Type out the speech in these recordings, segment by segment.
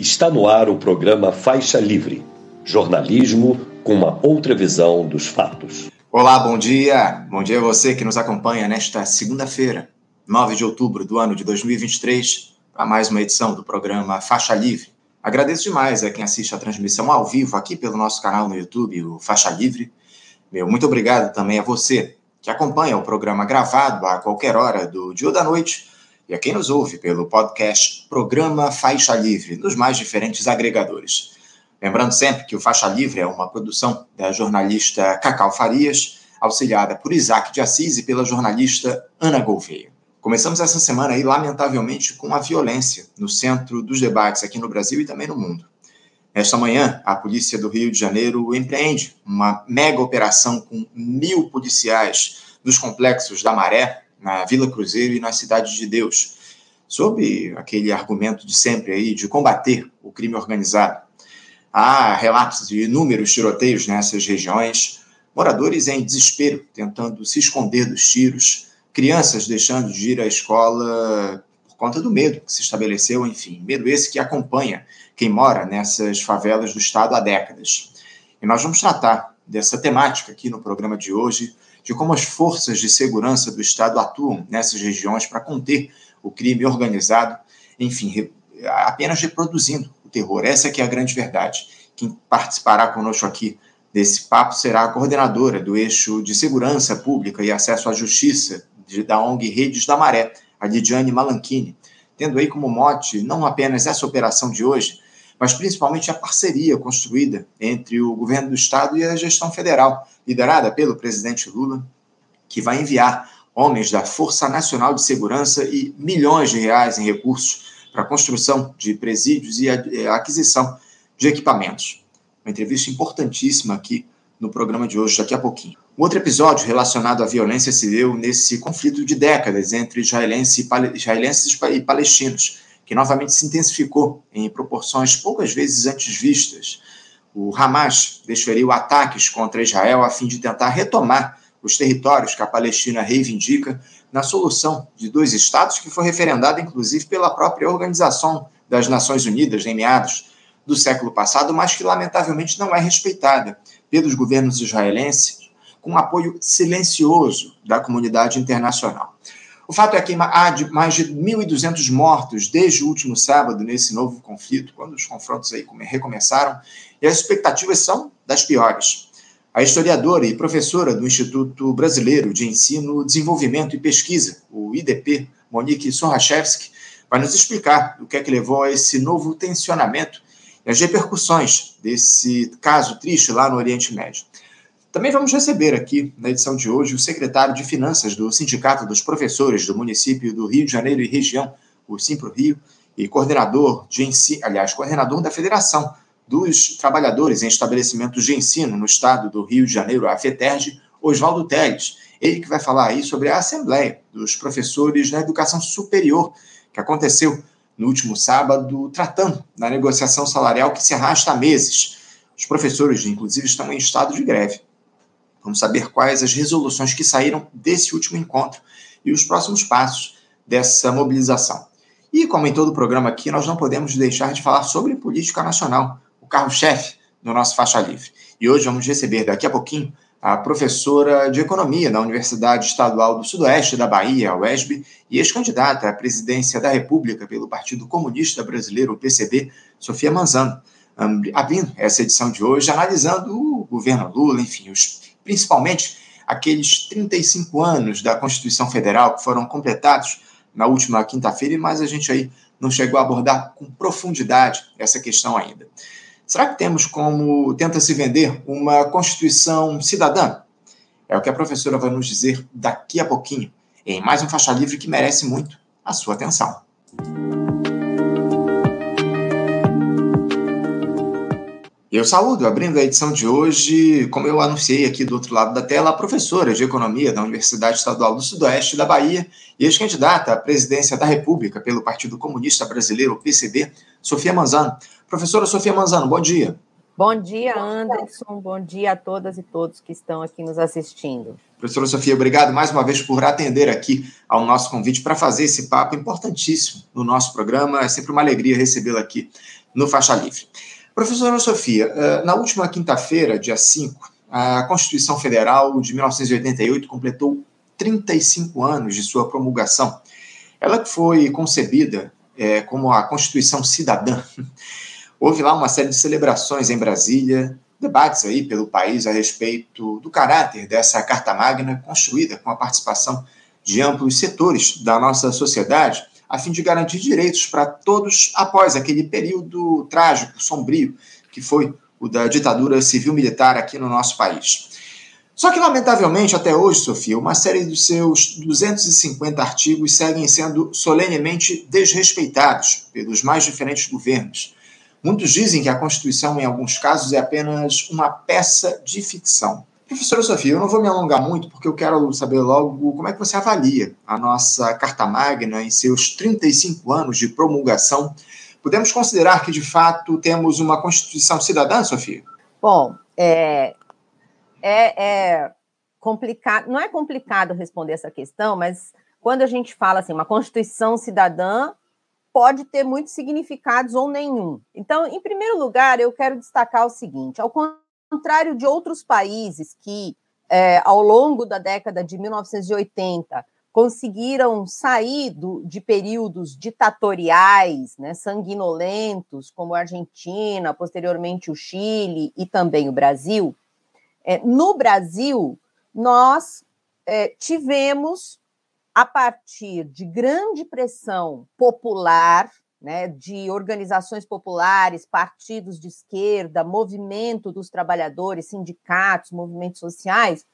Está no ar o programa Faixa Livre jornalismo com uma outra visão dos fatos. Olá, bom dia. Bom dia a você que nos acompanha nesta segunda-feira, 9 de outubro do ano de 2023, para mais uma edição do programa Faixa Livre. Agradeço demais a quem assiste a transmissão ao vivo aqui pelo nosso canal no YouTube, o Faixa Livre. Meu muito obrigado também a você que acompanha o programa gravado a qualquer hora do dia ou da noite e a quem nos ouve pelo podcast Programa Faixa Livre, nos mais diferentes agregadores. Lembrando sempre que o Faixa Livre é uma produção da jornalista Cacau Farias, auxiliada por Isaac de Assis e pela jornalista Ana Gouveia. Começamos essa semana aí, lamentavelmente, com a violência no centro dos debates aqui no Brasil e também no mundo. Nesta manhã, a polícia do Rio de Janeiro empreende uma mega operação com mil policiais dos complexos da Maré, na Vila Cruzeiro e na Cidade de Deus, sob aquele argumento de sempre aí de combater o crime organizado. Há relatos de inúmeros tiroteios nessas regiões, moradores em desespero tentando se esconder dos tiros, crianças deixando de ir à escola por conta do medo que se estabeleceu, enfim, medo esse que acompanha quem mora nessas favelas do estado há décadas. E nós vamos tratar dessa temática aqui no programa de hoje, de como as forças de segurança do Estado atuam nessas regiões para conter o crime organizado, enfim, apenas reproduzindo o terror. Essa é que é a grande verdade. Quem participará conosco aqui desse papo será a coordenadora do eixo de segurança pública e acesso à justiça da ONG Redes da Maré, a Lidiane Malanchini, tendo aí como mote não apenas essa operação de hoje, mas principalmente a parceria construída entre o governo do estado e a gestão federal, liderada pelo presidente Lula, que vai enviar homens da Força Nacional de Segurança e milhões de reais em recursos para a construção de presídios e a aquisição de equipamentos. Uma entrevista importantíssima aqui no programa de hoje, daqui a pouquinho. Um outro episódio relacionado à violência se deu nesse conflito de décadas entre israelenses e palestinos, que novamente se intensificou em proporções poucas vezes antes vistas. O Hamas desferiu ataques contra Israel a fim de tentar retomar os territórios que a Palestina reivindica na solução de dois estados, que foi referendada inclusive pela própria Organização das Nações Unidas em meados do século passado, mas que lamentavelmente não é respeitada pelos governos israelenses, com apoio silencioso da comunidade internacional. O fato é que há mais de 1.200 mortos desde o último sábado nesse novo conflito, quando os confrontos aí recomeçaram, e as expectativas são das piores. A historiadora e professora do Instituto Brasileiro de Ensino, Desenvolvimento e Pesquisa, o IDP, Monique Sorachevski, vai nos explicar o que é que levou a esse novo tensionamento e as repercussões desse caso triste lá no Oriente Médio. Também vamos receber aqui, na edição de hoje, o secretário de Finanças do Sindicato dos Professores do município do Rio de Janeiro e região, o Simpro Rio, e coordenador de ensino, aliás, coordenador da Federação dos Trabalhadores em Estabelecimentos de Ensino no Estado do Rio de Janeiro, a FETERG, Oswaldo Teles. Ele que vai falar aí sobre a Assembleia dos Professores na Educação Superior, que aconteceu no último sábado, tratando da negociação salarial que se arrasta há meses. Os professores, inclusive, estão em estado de greve. Vamos saber quais as resoluções que saíram desse último encontro e os próximos passos dessa mobilização. E, como em todo o programa aqui, nós não podemos deixar de falar sobre política nacional, o carro-chefe do nosso Faixa Livre. E hoje vamos receber, daqui a pouquinho, a professora de Economia da Universidade Estadual do Sudoeste da Bahia, a UESB, e ex-candidata à presidência da República pelo Partido Comunista Brasileiro, o PCB, Sofia Manzano, abrindo essa edição de hoje, analisando o governo Lula, enfim, os principalmente aqueles 35 anos da Constituição Federal que foram completados na última quinta-feira, mas a gente aí não chegou a abordar com profundidade essa questão ainda. Será que temos como tenta se vender uma Constituição cidadã? É o que a professora vai nos dizer daqui a pouquinho, em mais um faixa livre que merece muito a sua atenção. Eu saúdo, abrindo a edição de hoje, como eu anunciei aqui do outro lado da tela, a professora de Economia da Universidade Estadual do Sudoeste da Bahia e ex-candidata à presidência da República pelo Partido Comunista Brasileiro, PCB, Sofia Manzano. Professora Sofia Manzano, bom dia. Bom dia, Anderson. Bom dia a todas e todos que estão aqui nos assistindo. Professora Sofia, obrigado mais uma vez por atender aqui ao nosso convite para fazer esse papo importantíssimo no nosso programa. É sempre uma alegria recebê-la aqui no Faixa Livre. Professora Sofia, eh, na última quinta-feira, dia 5, a Constituição Federal de 1988 completou 35 anos de sua promulgação. Ela foi concebida é, como a Constituição Cidadã. Houve lá uma série de celebrações em Brasília, debates aí pelo país a respeito do caráter dessa Carta Magna construída com a participação de amplos setores da nossa sociedade, a fim de garantir direitos para todos após aquele período trágico, sombrio, que foi o da ditadura civil-militar aqui no nosso país. Só que, lamentavelmente, até hoje, Sofia, uma série dos seus 250 artigos seguem sendo solenemente desrespeitados pelos mais diferentes governos, Muitos dizem que a Constituição, em alguns casos, é apenas uma peça de ficção. Professora Sofia, eu não vou me alongar muito, porque eu quero saber logo como é que você avalia a nossa Carta Magna em seus 35 anos de promulgação. Podemos considerar que, de fato, temos uma Constituição cidadã, Sofia? Bom, é, é, é complicado, não é complicado responder essa questão, mas quando a gente fala assim, uma Constituição cidadã, pode ter muitos significados ou nenhum. Então, em primeiro lugar, eu quero destacar o seguinte: ao contrário de outros países que, é, ao longo da década de 1980, conseguiram sair do, de períodos ditatoriais, né, sanguinolentos, como a Argentina, posteriormente o Chile e também o Brasil, é, no Brasil, nós é, tivemos a partir de grande pressão popular, né, de organizações populares, partidos de esquerda, movimento dos trabalhadores, sindicatos, movimentos sociais,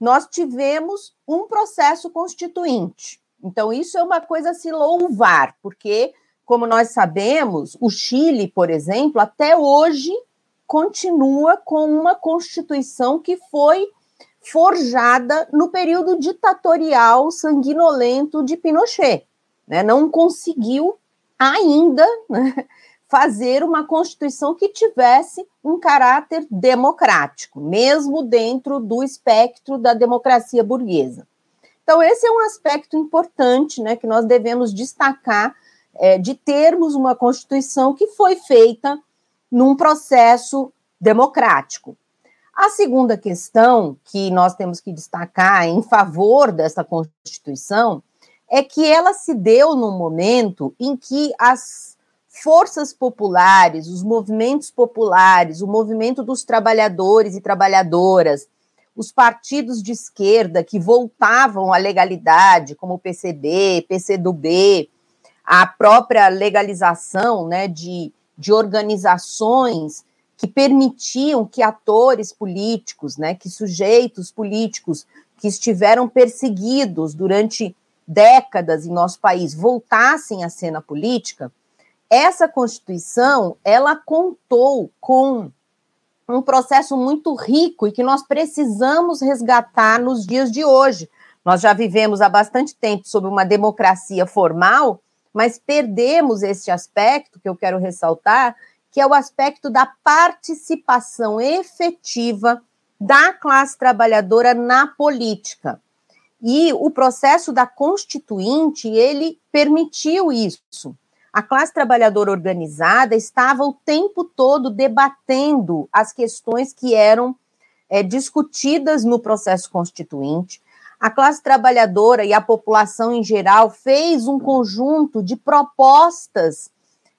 nós tivemos um processo constituinte. Então, isso é uma coisa a se louvar, porque, como nós sabemos, o Chile, por exemplo, até hoje continua com uma constituição que foi forjada no período ditatorial sanguinolento de Pinochet. Né? Não conseguiu ainda né, fazer uma constituição que tivesse um caráter democrático, mesmo dentro do espectro da democracia burguesa. Então, esse é um aspecto importante né, que nós devemos destacar é, de termos uma constituição que foi feita num processo democrático. A segunda questão que nós temos que destacar em favor dessa Constituição é que ela se deu num momento em que as forças populares, os movimentos populares, o movimento dos trabalhadores e trabalhadoras, os partidos de esquerda que voltavam à legalidade, como o PCB, PCdoB, a própria legalização né, de, de organizações que permitiam que atores políticos, né, que sujeitos políticos que estiveram perseguidos durante décadas em nosso país voltassem à cena política, essa Constituição, ela contou com um processo muito rico e que nós precisamos resgatar nos dias de hoje. Nós já vivemos há bastante tempo sob uma democracia formal, mas perdemos este aspecto que eu quero ressaltar, que é o aspecto da participação efetiva da classe trabalhadora na política. E o processo da constituinte, ele permitiu isso. A classe trabalhadora organizada estava o tempo todo debatendo as questões que eram é, discutidas no processo constituinte. A classe trabalhadora e a população em geral fez um conjunto de propostas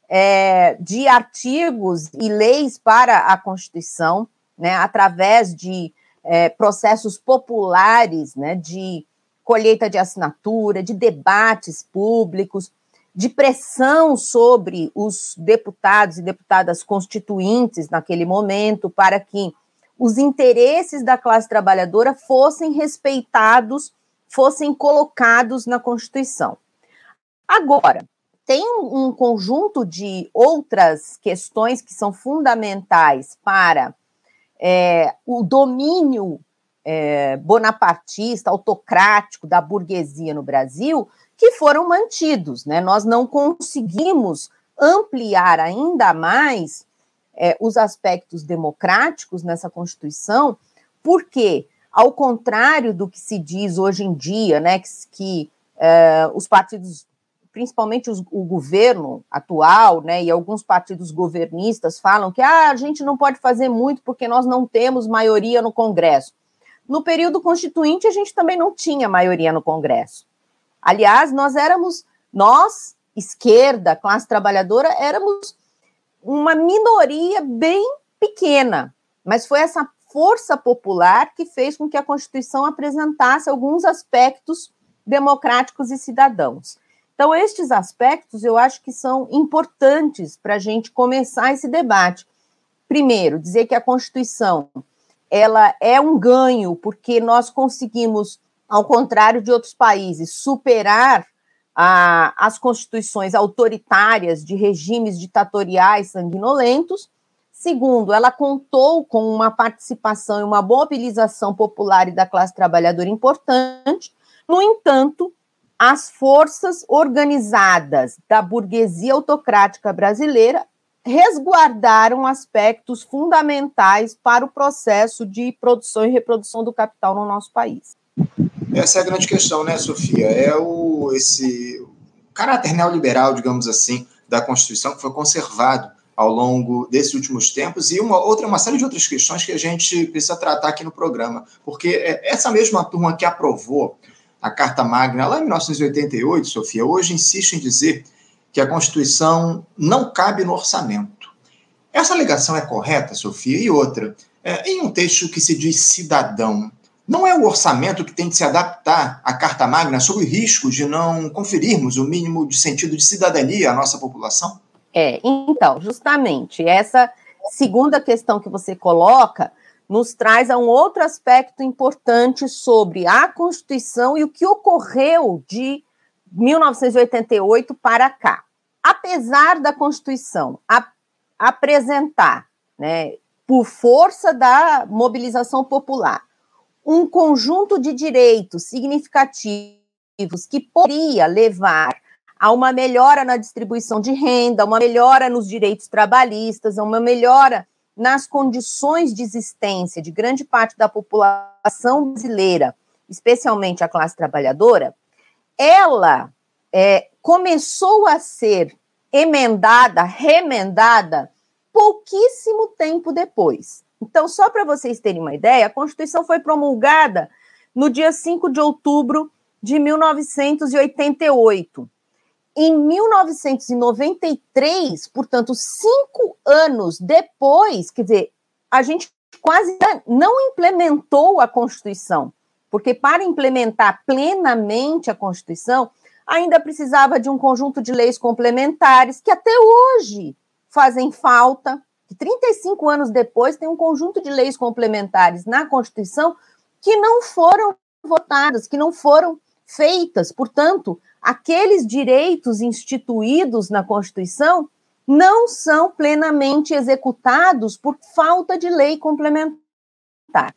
é, de artigos e leis para a Constituição, né, através de é, processos populares, né, de colheita de assinatura, de debates públicos, de pressão sobre os deputados e deputadas constituintes naquele momento para que os interesses da classe trabalhadora fossem respeitados, fossem colocados na Constituição. Agora, tem um, conjunto de outras questões que são fundamentais para é, o domínio é, bonapartista, autocrático da burguesia no Brasil, que foram mantidos. Né? Nós não conseguimos ampliar ainda mais é, os aspectos democráticos nessa Constituição, porque, ao contrário do que se diz hoje em dia, né, que, que é, os partidos, principalmente os, o governo atual, né, e alguns partidos governistas falam que ah, a gente não pode fazer muito porque nós não temos maioria no Congresso. No período constituinte, a gente também não tinha maioria no Congresso. Aliás, nós éramos, nós, esquerda, classe trabalhadora, éramos uma minoria bem pequena, mas foi essa força popular que fez com que a Constituição apresentasse alguns aspectos democráticos e cidadãos. Então, estes aspectos eu acho que são importantes para a gente começar esse debate. Primeiro, dizer que a Constituição ela é um ganho, porque nós conseguimos, ao contrário de outros países, superar a, as constituições autoritárias de regimes ditatoriais sanguinolentos. Segundo, ela contou com uma participação e uma mobilização popular e da classe trabalhadora importante. No entanto, as forças organizadas da burguesia autocrática brasileira resguardaram aspectos fundamentais para o processo de produção e reprodução do capital no nosso país. Essa é a grande questão, né, Sofia? É o esse caráter neoliberal, digamos assim, da Constituição que foi conservado ao longo desses últimos tempos e uma outra uma série de outras questões que a gente precisa tratar aqui no programa, porque é essa mesma turma que aprovou a Carta Magna lá em 1988, Sofia, hoje insiste em dizer que a Constituição não cabe no orçamento. Essa alegação é correta, Sofia? E outra, é, em um texto que se diz cidadão, não é o orçamento que tem de se adaptar à Carta Magna sob o risco de não conferirmos o mínimo de sentido de cidadania à nossa população? É, então, justamente, essa segunda questão que você coloca nos traz a um outro aspecto importante sobre a Constituição e o que ocorreu de 1988 para cá. Apesar da Constituição apresentar, né, por força da mobilização popular, um conjunto de direitos significativos que poderia levar a uma melhora na distribuição de renda, uma melhora nos direitos trabalhistas, uma melhora nas condições de existência de grande parte da população brasileira, especialmente a classe trabalhadora, ela é, começou a ser emendada, remendada, pouquíssimo tempo depois. Então, só para vocês terem uma ideia, a Constituição foi promulgada no dia 5 de outubro de 1988. Em 1993, portanto, cinco anos depois, quer dizer, a gente quase não implementou a Constituição, porque para implementar plenamente a Constituição, ainda precisava de um conjunto de leis complementares que até hoje fazem falta, que 35 anos depois tem um conjunto de leis complementares na Constituição que não foram votadas, que não foram feitas. Portanto, aqueles direitos instituídos na Constituição não são plenamente executados por falta de lei complementar.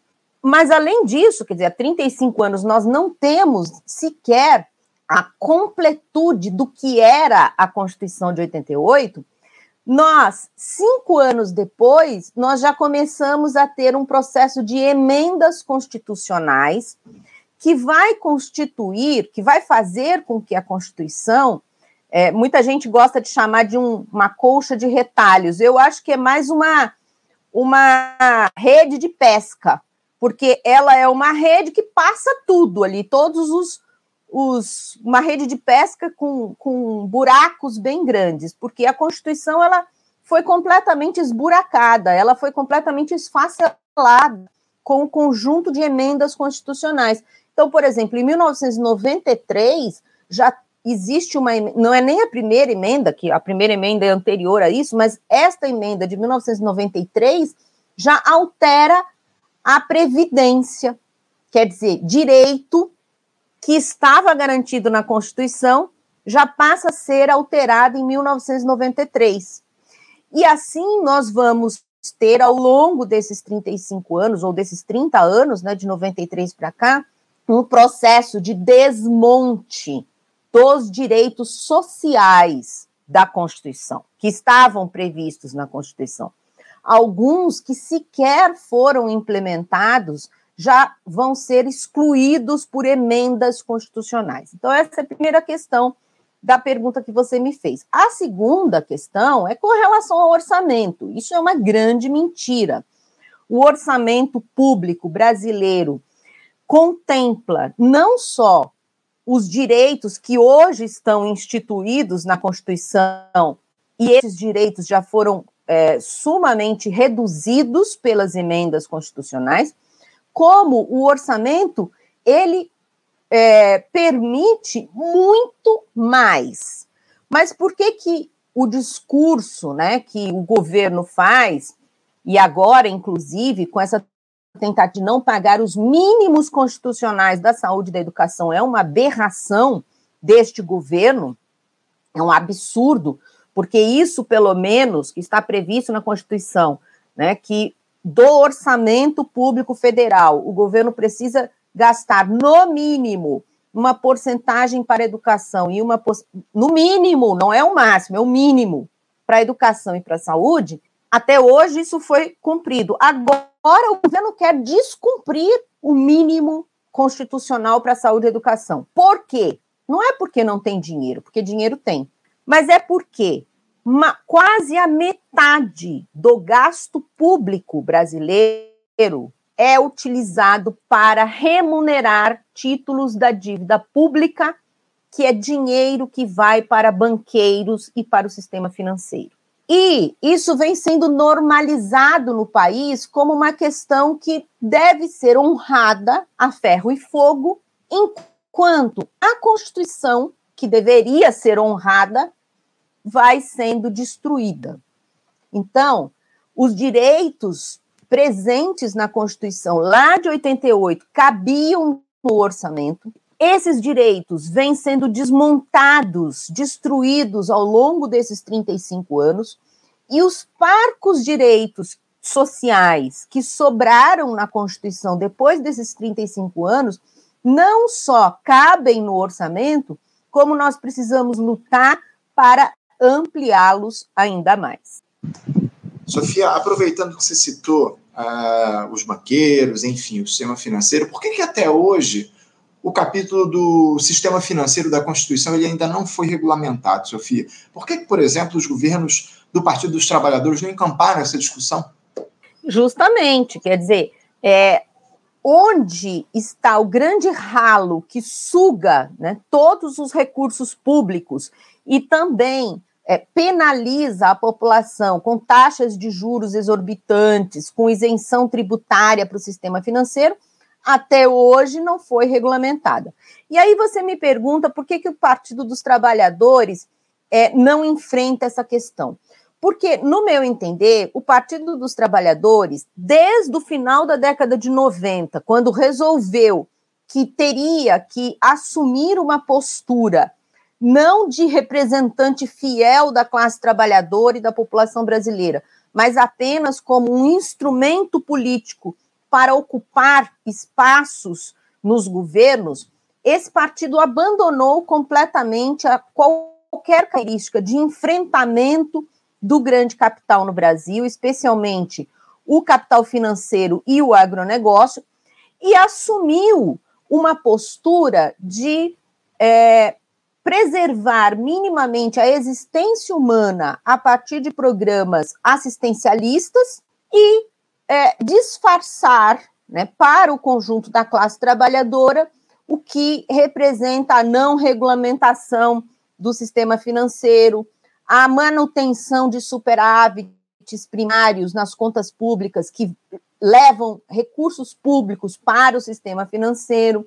Mas, além disso, quer dizer, há 35 anos nós não temos sequer a completude do que era a Constituição de 88, nós, cinco anos depois, nós já começamos a ter um processo de emendas constitucionais que vai constituir, que vai fazer com que a Constituição, é, muita gente gosta de chamar de um, uma colcha de retalhos, eu acho que é mais uma, uma rede de pesca, porque ela é uma rede que passa tudo ali, todos os, os, uma rede de pesca com, com buracos bem grandes, porque a Constituição ela foi completamente esburacada, ela foi completamente esfacelada com o conjunto de emendas constitucionais. Então, por exemplo, em 1993 já existe uma não é nem a primeira emenda, que a primeira emenda é anterior a isso, mas esta emenda de 1993 já altera a previdência, quer dizer, direito que estava garantido na Constituição já passa a ser alterado em 1993. E assim nós vamos ter, ao longo desses 35 anos, ou desses 30 anos, né, de 93 para cá, um processo de desmonte dos direitos sociais da Constituição, que estavam previstos na Constituição. Alguns que sequer foram implementados já vão ser excluídos por emendas constitucionais. Então, essa é a primeira questão da pergunta que você me fez. A segunda questão é com relação ao orçamento. Isso é uma grande mentira. O orçamento público brasileiro contempla não só os direitos que hoje estão instituídos na Constituição, e esses direitos já foram é, sumamente reduzidos pelas emendas constitucionais, como o orçamento ele é, permite muito mais. Mas por que que o discurso, né, que o governo faz e agora, inclusive, com essa tentativa de não pagar os mínimos constitucionais da saúde e da educação é uma aberração deste governo, é um absurdo, porque isso, pelo menos, está previsto na Constituição, né, que do orçamento público federal, o governo precisa gastar, no mínimo, uma porcentagem para a educação e uma no mínimo, não é o máximo, é o mínimo para a educação e para a saúde, até hoje isso foi cumprido. Agora o governo quer descumprir o mínimo constitucional para a saúde e educação. Por quê? Não é porque não tem dinheiro, porque dinheiro tem, mas é porque uma, quase a metade do gasto público brasileiro é utilizado para remunerar títulos da dívida pública, que é dinheiro que vai para banqueiros e para o sistema financeiro. E isso vem sendo normalizado no país como uma questão que deve ser honrada a ferro e fogo, enquanto a Constituição, que deveria ser honrada, vai sendo destruída. Então, os direitos presentes na Constituição lá de 88 cabiam no orçamento. Esses direitos vêm sendo desmontados, destruídos ao longo desses 35 anos, e os parcos direitos sociais que sobraram na Constituição depois desses 35 anos não só cabem no orçamento, como nós precisamos lutar para ampliá-los ainda mais. Sofia, aproveitando que você citou uh, os banqueiros, enfim, o sistema financeiro, por que, que até hoje o capítulo do sistema financeiro da Constituição ele ainda não foi regulamentado, Sofia? Por que, por exemplo, os governos do Partido dos Trabalhadores não encamparam essa discussão? Justamente, quer dizer, é, onde está o grande ralo que suga né, todos os recursos públicos e também é, penaliza a população com taxas de juros exorbitantes, com isenção tributária para o sistema financeiro, até hoje não foi regulamentada. E aí você me pergunta por que, que o Partido dos Trabalhadores é, não enfrenta essa questão. Porque, no meu entender, o Partido dos Trabalhadores, desde o final da década de 90, quando resolveu que teria que assumir uma postura não de representante fiel da classe trabalhadora e da população brasileira, mas apenas como um instrumento político para ocupar espaços nos governos, esse partido abandonou completamente qualquer característica de enfrentamento do grande capital no Brasil, especialmente o capital financeiro e o agronegócio, e assumiu uma postura de é, preservar minimamente a existência humana a partir de programas assistencialistas e é, disfarçar né, para o conjunto da classe trabalhadora o que representa a não regulamentação do sistema financeiro, a manutenção de superávites primários nas contas públicas que levam recursos públicos para o sistema financeiro,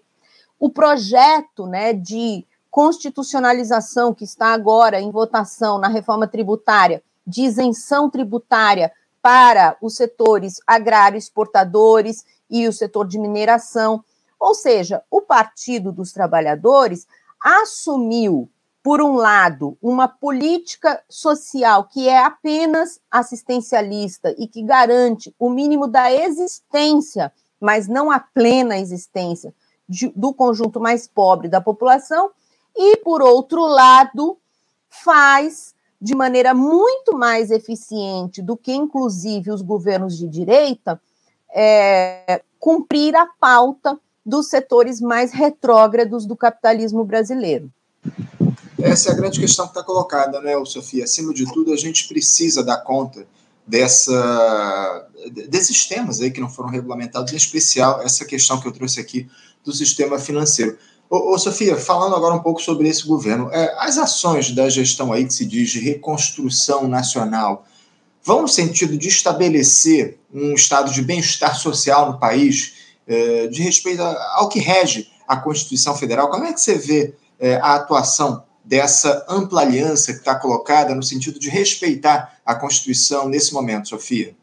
o projeto né, de constitucionalização que está agora em votação na reforma tributária, de isenção tributária para os setores agrário exportadores e o setor de mineração. Ou seja, o Partido dos Trabalhadores assumiu, por um lado, uma política social que é apenas assistencialista e que garante o mínimo da existência, mas não a plena existência de, do conjunto mais pobre da população, e, por outro lado, faz de maneira muito mais eficiente do que, inclusive, os governos de direita, é, cumprir a pauta dos setores mais retrógrados do capitalismo brasileiro. Essa é a grande questão que está colocada, né, Sofia? Acima de tudo, a gente precisa dar conta dessa, desses temas aí que não foram regulamentados, em especial essa questão que eu trouxe aqui do sistema financeiro. Ô, ô, Sofia, falando agora um pouco sobre esse governo, é, as ações da gestão aí que se diz de reconstrução nacional vão no sentido de estabelecer um estado de bem-estar social no país, é, de respeito ao que rege a Constituição Federal? Como é que você vê é, a atuação dessa ampla aliança que está colocada no sentido de respeitar a Constituição nesse momento, Sofia?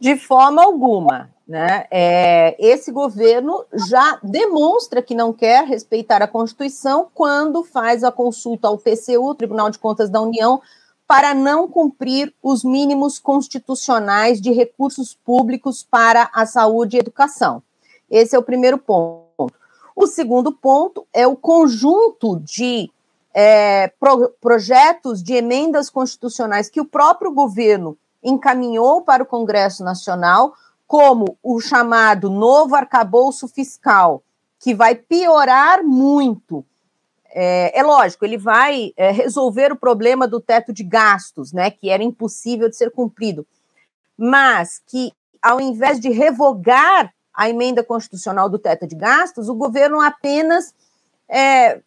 De forma alguma. Né? É, esse governo já demonstra que não quer respeitar a Constituição quando faz a consulta ao TCU, Tribunal de Contas da União, para não cumprir os mínimos constitucionais de recursos públicos para a saúde e educação. Esse é o primeiro ponto. O segundo ponto é o conjunto de é, pro, projetos de emendas constitucionais que o próprio governo encaminhou para o Congresso Nacional como o chamado novo arcabouço fiscal, que vai piorar muito. É, é lógico, ele vai é, resolver o problema do teto de gastos, né, que era impossível de ser cumprido, mas que, ao invés de revogar a emenda constitucional do teto de gastos, o governo apenas é,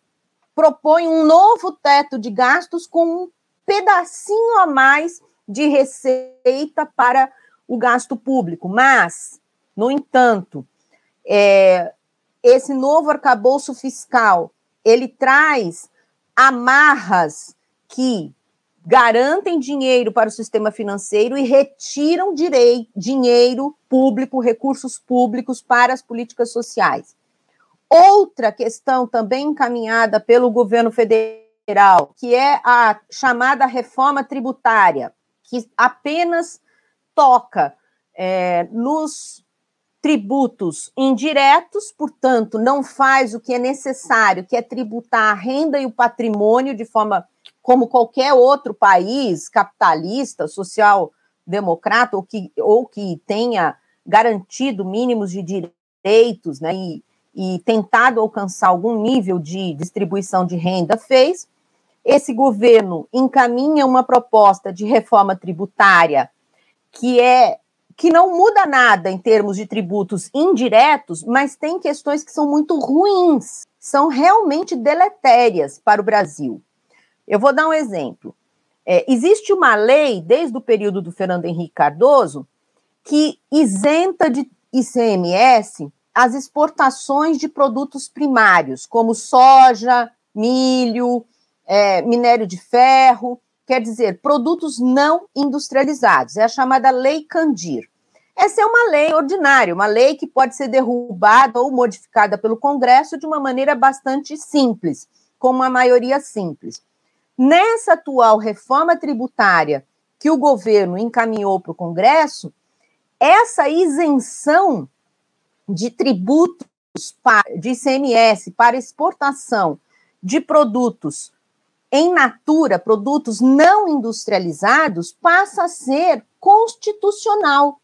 propõe um novo teto de gastos com um pedacinho a mais de receita para o gasto público. Mas, no entanto, é, esse novo arcabouço fiscal ele traz amarras que garantem dinheiro para o sistema financeiro e retiram direi, dinheiro público, recursos públicos para as políticas sociais. Outra questão também encaminhada pelo governo federal, que é a chamada reforma tributária, que apenas toca é, nos tributos indiretos, portanto, não faz o que é necessário, que é tributar a renda e o patrimônio de forma como qualquer outro país capitalista, social-democrata, ou que, ou que tenha garantido mínimos de direitos né, e, e tentado alcançar algum nível de distribuição de renda, fez. Esse governo encaminha uma proposta de reforma tributária que é que não muda nada em termos de tributos indiretos, mas tem questões que são muito ruins, são realmente deletérias para o Brasil. Eu vou dar um exemplo. É, existe uma lei, desde o período do Fernando Henrique Cardoso, que isenta de ICMS as exportações de produtos primários, como soja, milho, é, minério de ferro, quer dizer, produtos não industrializados. É a chamada Lei Candir. Essa é uma lei ordinária, uma lei que pode ser derrubada ou modificada pelo Congresso de uma maneira bastante simples, com uma maioria simples. Nessa atual reforma tributária que o governo encaminhou para o Congresso, essa isenção de tributos de ICMS para exportação de produtos em natura, produtos não industrializados, passa a ser constitucional.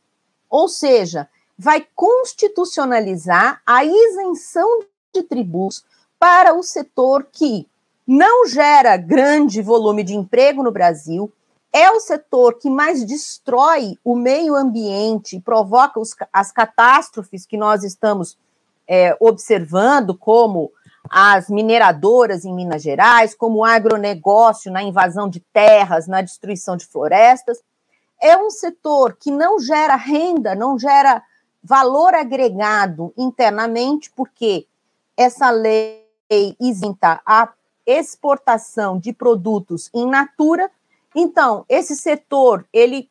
Ou seja, vai constitucionalizar a isenção de tributos para o setor que não gera grande volume de emprego no Brasil, é o setor que mais destrói o meio ambiente, provoca os, as catástrofes que nós estamos é, observando, como as mineradoras em Minas Gerais, como o agronegócio na invasão de terras, na destruição de florestas. É um setor que não gera renda, não gera valor agregado internamente, porque essa lei isenta a exportação de produtos in natura. Então, esse setor, ele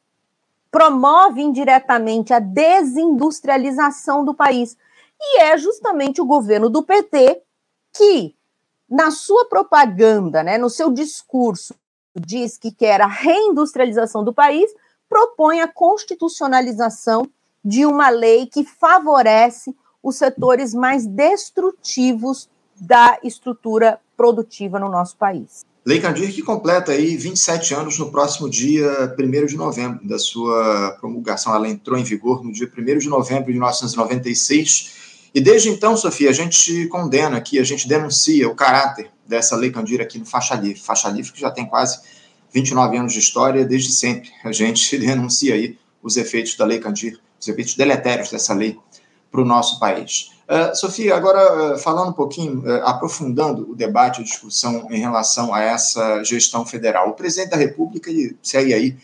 promove indiretamente a desindustrialização do país. E é justamente o governo do PT que, na sua propaganda, né, no seu discurso, diz que quer a reindustrialização do país, propõe a constitucionalização de uma lei que favorece os setores mais destrutivos da estrutura produtiva no nosso país. Lei Candir que completa aí 27 anos no próximo dia 1 de novembro da sua promulgação. Ela entrou em vigor no dia 1 de novembro de 1996. E desde então, Sofia, a gente condena aqui, a gente denuncia o caráter dessa Lei Candir aqui no Faixa Livre. Faixa Livre que já tem quase 29 anos de história, desde sempre a gente denuncia aí os efeitos da Lei Candir, os efeitos deletérios dessa lei para o nosso país. Uh, Sofia, agora uh, falando um pouquinho, uh, aprofundando o debate, a discussão em relação a essa gestão federal. O presidente da República ele segue aí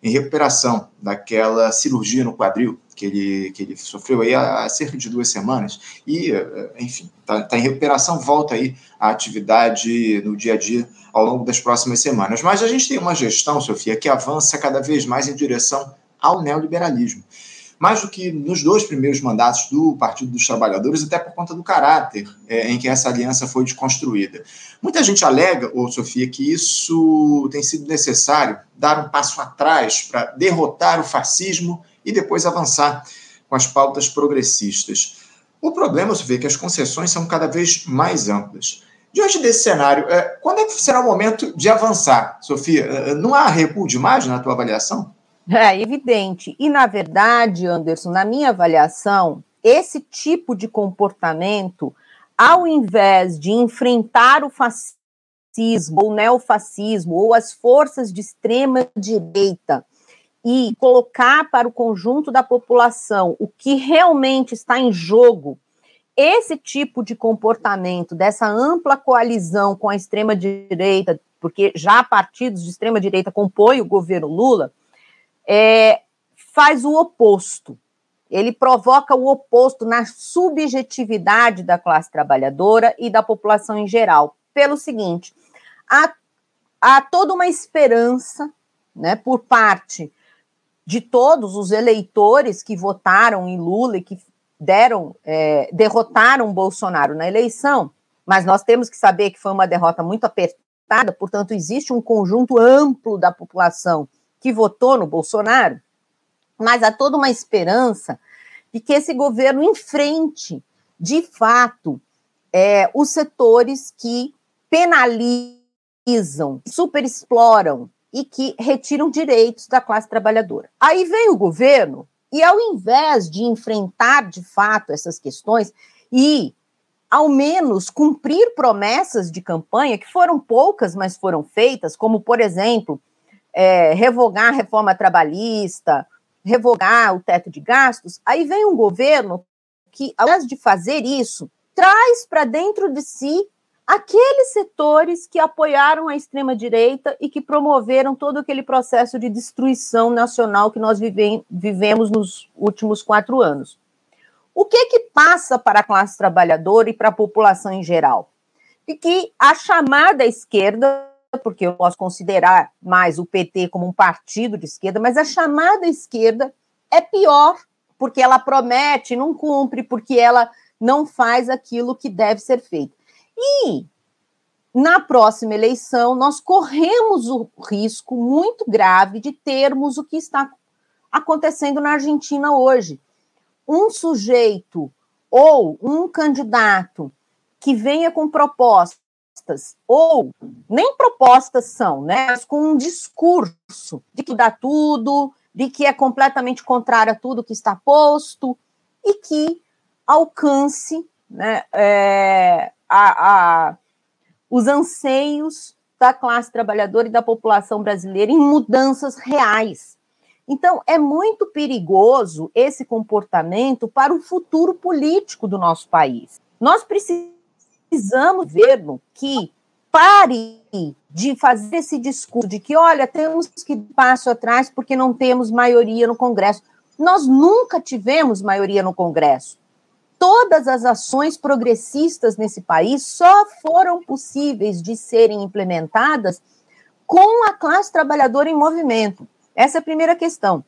em recuperação daquela cirurgia no quadril que ele, que ele sofreu aí há, há cerca de duas semanas. E, enfim, está tá em recuperação, volta aí à atividade no dia a dia ao longo das próximas semanas. Mas a gente tem uma gestão, Sofia, que avança cada vez mais em direção ao neoliberalismo mais do que nos dois primeiros mandatos do Partido dos Trabalhadores, até por conta do caráter é, em que essa aliança foi desconstruída. Muita gente alega, ô Sofia, que isso tem sido necessário dar um passo atrás para derrotar o fascismo e depois avançar com as pautas progressistas. O problema, Sofia, é que as concessões são cada vez mais amplas. Diante desse cenário, é, quando é que será o momento de avançar, Sofia? É, não há recuo demais na tua avaliação? É evidente. E, na verdade, Anderson, na minha avaliação, esse tipo de comportamento, ao invés de enfrentar o fascismo, ou neofascismo, ou as forças de extrema direita, e colocar para o conjunto da população o que realmente está em jogo, esse tipo de comportamento, dessa ampla coalizão com a extrema direita, porque já partidos de extrema direita compõem o governo Lula, é, faz o oposto. Ele provoca o oposto na subjetividade da classe trabalhadora e da população em geral. Pelo seguinte, há, há toda uma esperança né, por parte de todos os eleitores que votaram em Lula e que deram, é, derrotaram Bolsonaro na eleição, mas nós temos que saber que foi uma derrota muito apertada, portanto, existe um conjunto amplo da população que votou no Bolsonaro, mas há toda uma esperança de que esse governo enfrente, de fato, é, os setores que penalizam, superexploram e que retiram direitos da classe trabalhadora. Aí vem o governo e, ao invés de enfrentar de fato essas questões e, ao menos, cumprir promessas de campanha, que foram poucas, mas foram feitas, como, por exemplo, é, revogar a reforma trabalhista, revogar o teto de gastos, aí vem um governo que, ao invés de fazer isso, traz para dentro de si aqueles setores que apoiaram a extrema-direita e que promoveram todo aquele processo de destruição nacional que nós vive, vivemos nos últimos quatro anos. O que que passa para a classe trabalhadora e para a população em geral? E que a chamada esquerda porque eu posso considerar mais o PT como um partido de esquerda, mas a chamada esquerda é pior, porque ela promete, não cumpre, porque ela não faz aquilo que deve ser feito. E na próxima eleição, nós corremos o risco muito grave de termos o que está acontecendo na Argentina hoje. Um sujeito ou um candidato que venha com propostas ou nem propostas são, né? Mas com um discurso de que dá tudo, de que é completamente contrário a tudo que está posto, e que alcance né, é, a, a, os anseios da classe trabalhadora e da população brasileira em mudanças reais. Então, é muito perigoso esse comportamento para o futuro político do nosso país. Nós precisamos ver que pare de fazer esse discurso de que, olha, temos que ir passo atrás porque não temos maioria no Congresso. Nós nunca tivemos maioria no Congresso. Todas as ações progressistas nesse país só foram possíveis de serem implementadas com a classe trabalhadora em movimento. Essa é a primeira questão.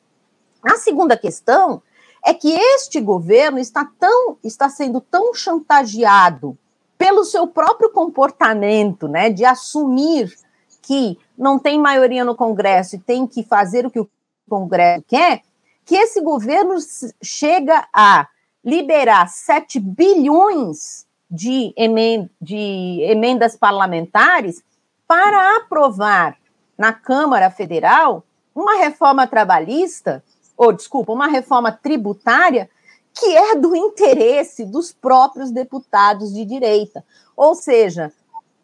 A segunda questão é que este governo está tão está sendo tão chantageado pelo seu próprio comportamento, né, de assumir que não tem maioria no Congresso e tem que fazer o que o Congresso quer, que esse governo chega a liberar 7 bilhões de, emend de emendas parlamentares para aprovar na Câmara Federal uma reforma trabalhista, ou desculpa, uma reforma tributária que é do interesse dos próprios deputados de direita. Ou seja,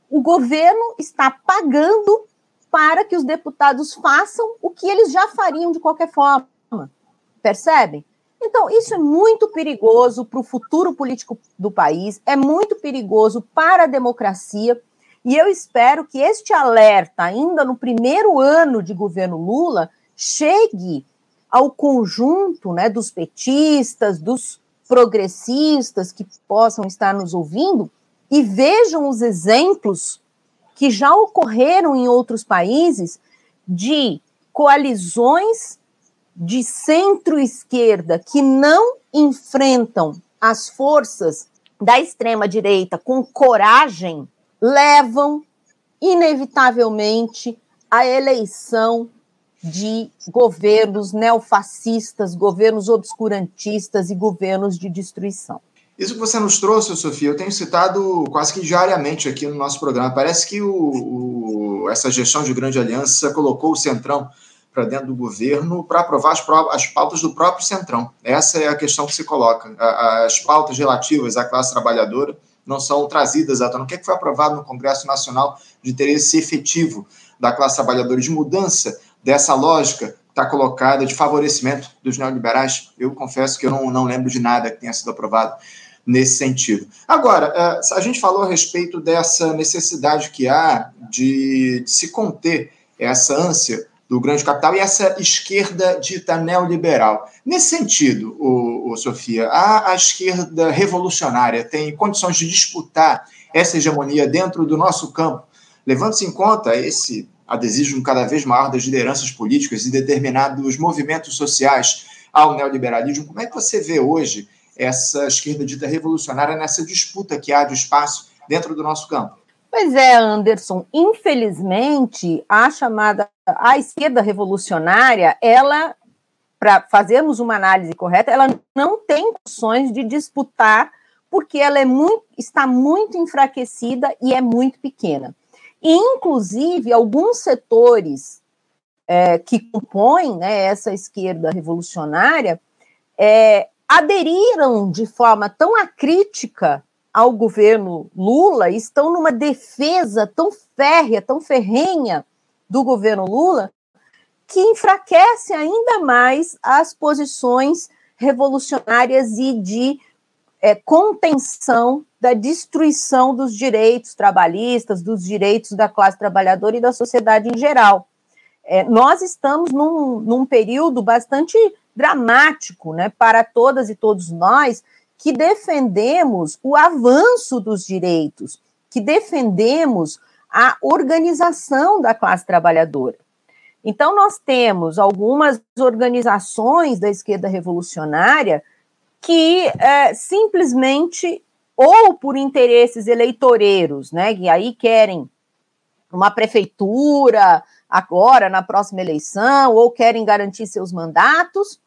o governo está pagando para que os deputados façam o que eles já fariam de qualquer forma. Percebem? Então, isso é muito perigoso para o futuro político do país, é muito perigoso para a democracia, e eu espero que este alerta, ainda no primeiro ano de governo Lula, chegue ao conjunto né, dos petistas, dos progressistas que possam estar nos ouvindo e vejam os exemplos que já ocorreram em outros países de coalizões de centro-esquerda que não enfrentam as forças da extrema-direita com coragem, levam, inevitavelmente, à eleição de governos neofascistas, governos obscurantistas e governos de destruição. Isso que você nos trouxe, Sofia, eu tenho citado quase que diariamente aqui no nosso programa. Parece que o, o, essa gestão de grande aliança colocou o Centrão para dentro do governo para aprovar as, as, pautas do próprio Centrão. Essa é a questão que se coloca. As pautas relativas à classe trabalhadora não são trazidas à tona. O que, é que foi aprovado no Congresso Nacional de interesse efetivo da classe trabalhadora, de mudança dessa lógica está colocada de favorecimento dos neoliberais? Eu confesso que eu não, não lembro de nada que tenha sido aprovado nesse sentido. Agora, eh, a gente falou a respeito dessa necessidade que há de, de se conter essa ânsia do grande capital e essa esquerda dita neoliberal. Nesse sentido, o, o Sofia, a, a, esquerda revolucionária tem condições de disputar essa hegemonia dentro do nosso campo, levando-se em conta esse adesismo cada vez maior das lideranças políticas e determinados movimentos sociais ao neoliberalismo. Como é que você vê hoje essa esquerda dita revolucionária nessa disputa que há de espaço dentro do nosso campo? Pois é, Anderson. Infelizmente, a chamada a esquerda revolucionária, ela, para fazermos uma análise correta, ela não tem condições de disputar, porque ela é muito, está muito enfraquecida e é muito pequena. E, inclusive, alguns setores é, que compõem né, essa esquerda revolucionária é, aderiram de forma tão acrítica ao governo Lula, estão numa defesa tão férrea, tão ferrenha do governo Lula, que enfraquece ainda mais as posições revolucionárias e de é, contenção da destruição dos direitos trabalhistas, dos direitos da classe trabalhadora e da sociedade em geral. É, nós estamos num, num período bastante dramático né, para todas e todos nós, que defendemos o avanço dos direitos, que defendemos a organização da classe trabalhadora. Então, nós temos algumas organizações da esquerda revolucionária que é, simplesmente, ou por interesses eleitoreiros, né, que aí querem uma prefeitura agora, na próxima eleição, ou querem garantir seus mandatos,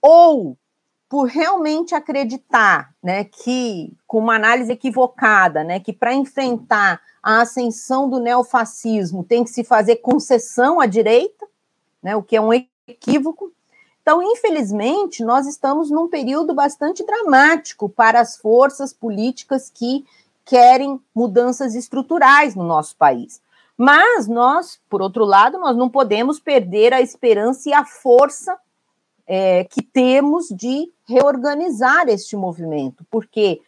ou por realmente acreditar, né, que com uma análise equivocada, né, que para enfrentar a ascensão do neofascismo tem que se fazer concessão à direita, né, o que é um equívoco. Então, infelizmente, nós estamos num período bastante dramático para as forças políticas que querem mudanças estruturais no nosso país. Mas nós, por outro lado, nós não podemos perder a esperança e a força é, que temos de reorganizar este movimento, porque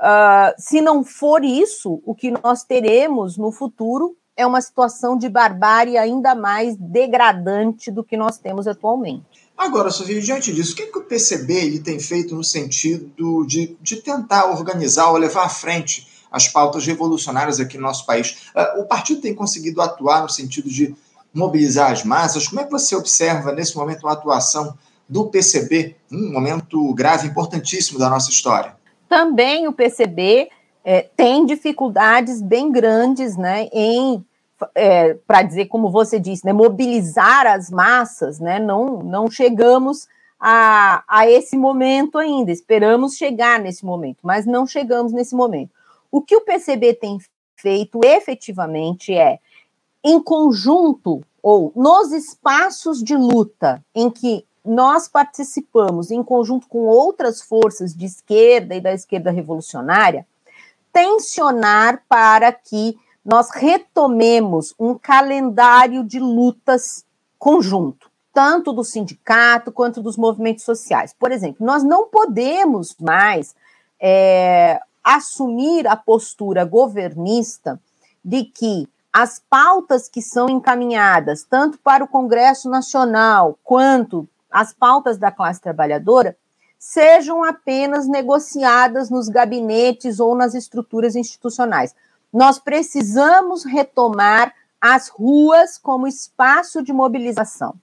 uh, se não for isso, o que nós teremos no futuro é uma situação de barbárie ainda mais degradante do que nós temos atualmente. Agora, Sofia, diante disso, o que, é que o PCB ele tem feito no sentido de, de tentar organizar ou levar à frente as pautas revolucionárias aqui no nosso país? Uh, o partido tem conseguido atuar no sentido de mobilizar as massas? Como é que você observa nesse momento a atuação do PCB, um momento grave, importantíssimo da nossa história. Também o PCB é, tem dificuldades bem grandes né, em, é, para dizer, como você disse, né, mobilizar as massas, né, não, não chegamos a, a esse momento ainda, esperamos chegar nesse momento, mas não chegamos nesse momento. O que o PCB tem feito efetivamente é em conjunto ou nos espaços de luta em que nós participamos em conjunto com outras forças de esquerda e da esquerda revolucionária, tensionar para que nós retomemos um calendário de lutas conjunto, tanto do sindicato quanto dos movimentos sociais. Por exemplo, nós não podemos mais é, assumir a postura governista de que as pautas que são encaminhadas, tanto para o Congresso Nacional quanto as pautas da classe trabalhadora, sejam apenas negociadas nos gabinetes ou nas estruturas institucionais. Nós precisamos retomar as ruas como espaço de mobilização.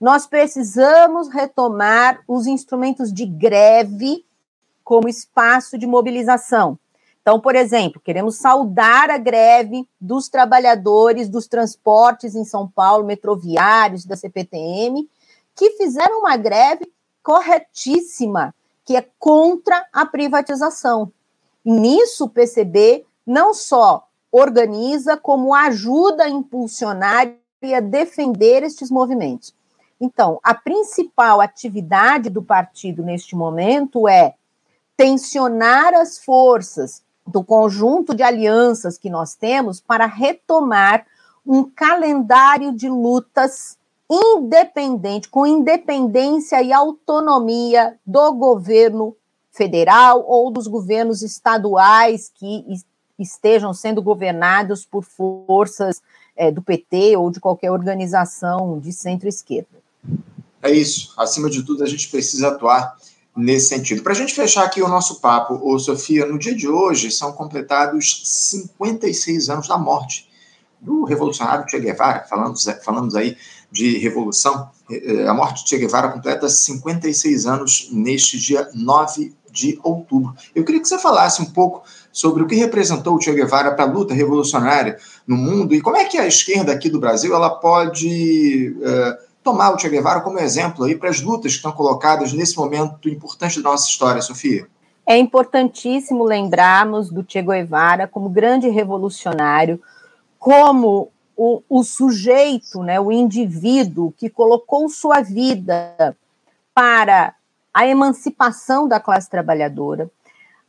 Nós precisamos retomar os instrumentos de greve como espaço de mobilização. Então, por exemplo, queremos saudar a greve dos trabalhadores dos transportes em São Paulo, metroviários da CPTM, que fizeram uma greve corretíssima, que é contra a privatização. E nisso o PCB não só organiza, como ajuda a impulsionar e a defender estes movimentos. Então, a principal atividade do partido neste momento é tensionar as forças do conjunto de alianças que nós temos para retomar um calendário de lutas independente, com independência e autonomia do governo federal ou dos governos estaduais que estejam sendo governados por forças é, do PT ou de qualquer organização de centro-esquerda. É isso. Acima de tudo, a gente precisa atuar nesse sentido. Para a gente fechar aqui o nosso papo, ô Sofia, no dia de hoje são completados 56 anos da morte do revolucionário Che Guevara. Falamos, falamos aí de revolução. Eh, a morte de Che Guevara completa 56 anos neste dia 9 de outubro. Eu queria que você falasse um pouco sobre o que representou o Che Guevara para a luta revolucionária no mundo e como é que a esquerda aqui do Brasil ela pode uh, tomar o Che Guevara como exemplo aí para as lutas que estão colocadas nesse momento importante da nossa história, Sofia. É importantíssimo lembrarmos do Che Guevara como grande revolucionário, como o, o sujeito, né, o indivíduo que colocou sua vida para a emancipação da classe trabalhadora,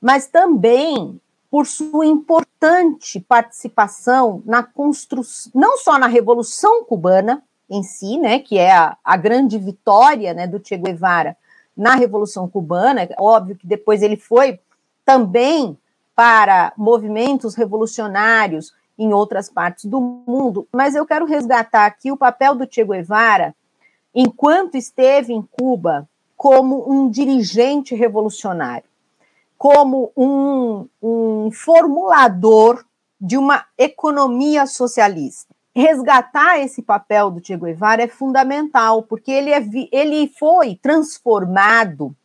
mas também por sua importante participação na construção, não só na Revolução Cubana em si, né, que é a, a grande vitória né, do Che Guevara na Revolução Cubana, óbvio que depois ele foi também para movimentos revolucionários em outras partes do mundo, mas eu quero resgatar aqui o papel do Che Guevara enquanto esteve em Cuba como um dirigente revolucionário, como um, um formulador de uma economia socialista. Resgatar esse papel do Che Guevara é fundamental, porque ele, é, ele foi transformado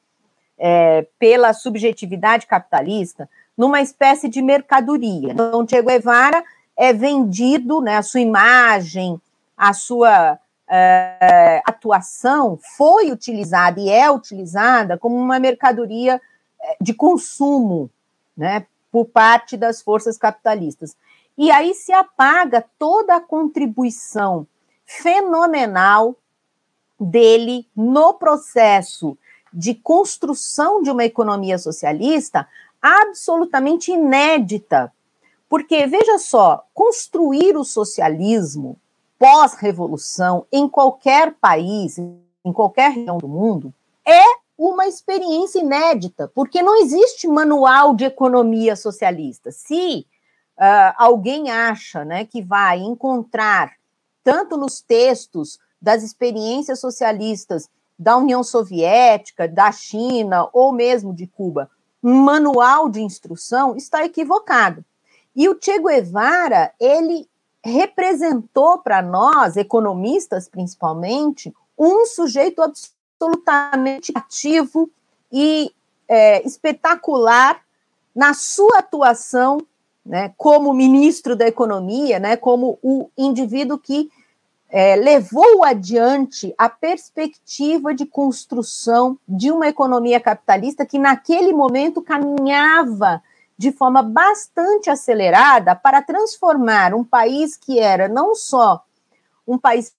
é, pela subjetividade capitalista numa espécie de mercadoria. Então, Che Guevara é vendido, né, a sua imagem, a sua uh, atuação foi utilizada e é utilizada como uma mercadoria eh, de consumo, né, por parte das forças capitalistas. E aí se apaga toda a contribuição fenomenal dele no processo de construção de uma economia socialista absolutamente inédita. Porque, veja só, construir o socialismo pós-revolução em qualquer país, em qualquer região do mundo, é uma experiência inédita, porque não existe manual de economia socialista. Se uh, alguém acha né, que vai encontrar, tanto nos textos das experiências socialistas da União Soviética, da China ou mesmo de Cuba, um manual de instrução, está equivocado. E o Che Guevara, ele representou para nós, economistas principalmente, um sujeito absolutamente ativo e é, espetacular na sua atuação né, como ministro da Economia, né, como o indivíduo que é, levou adiante a perspectiva de construção de uma economia capitalista que, naquele momento, caminhava de forma bastante acelerada para transformar um país que era não só um país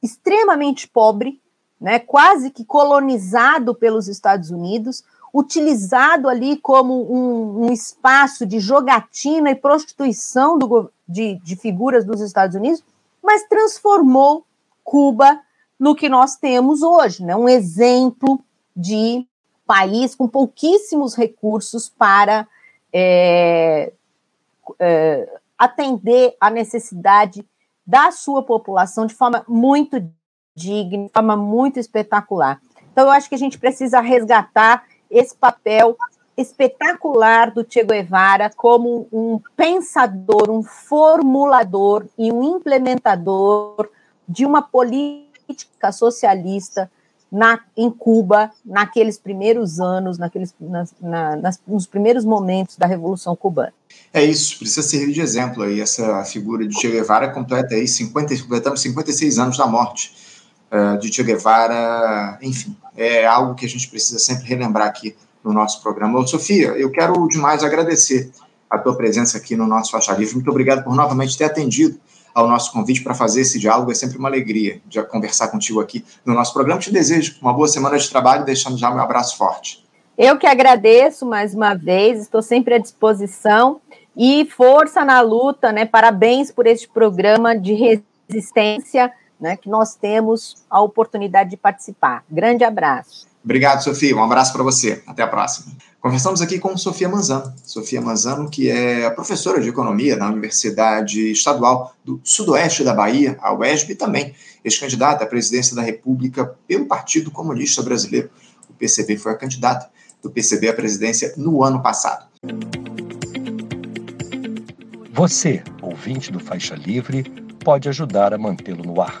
extremamente pobre, né, quase que colonizado pelos Estados Unidos, utilizado ali como um, um espaço de jogatina e prostituição do, de, de figuras dos Estados Unidos, mas transformou Cuba no que nós temos hoje, né? um exemplo de país com pouquíssimos recursos para é, é, atender a necessidade da sua população de forma muito digna, de forma muito espetacular. Então, eu acho que a gente precisa resgatar esse papel espetacular do Che Guevara como um pensador, um formulador e um implementador de uma política socialista na, em Cuba naqueles primeiros anos, naqueles, nas, na, nas, nos primeiros momentos da Revolução Cubana. É isso, precisa servir de exemplo aí. Essa figura de Che Guevara completa aí 50, completamos 56 anos da morte uh, de Che Guevara. Enfim, é algo que a gente precisa sempre relembrar aqui no nosso programa. Ô, Sofia, eu quero demais agradecer a tua presença aqui no nosso Faixa Livre. Muito obrigado por novamente ter atendido ao nosso convite para fazer esse diálogo. É sempre uma alegria de conversar contigo aqui no nosso programa. Te desejo uma boa semana de trabalho, deixando já meu abraço forte. Eu que agradeço mais uma vez, estou sempre à disposição e força na luta, né? Parabéns por este programa de resistência, né? Que nós temos a oportunidade de participar. Grande abraço. Obrigado, Sofia. Um abraço para você. Até a próxima. Conversamos aqui com Sofia Manzano. Sofia Manzano, que é professora de economia na Universidade Estadual do Sudoeste da Bahia, a UESB, e também ex-candidata à presidência da República pelo Partido Comunista Brasileiro. O PCB foi a candidata do PCB à presidência no ano passado. Você, ouvinte do Faixa Livre, pode ajudar a mantê-lo no ar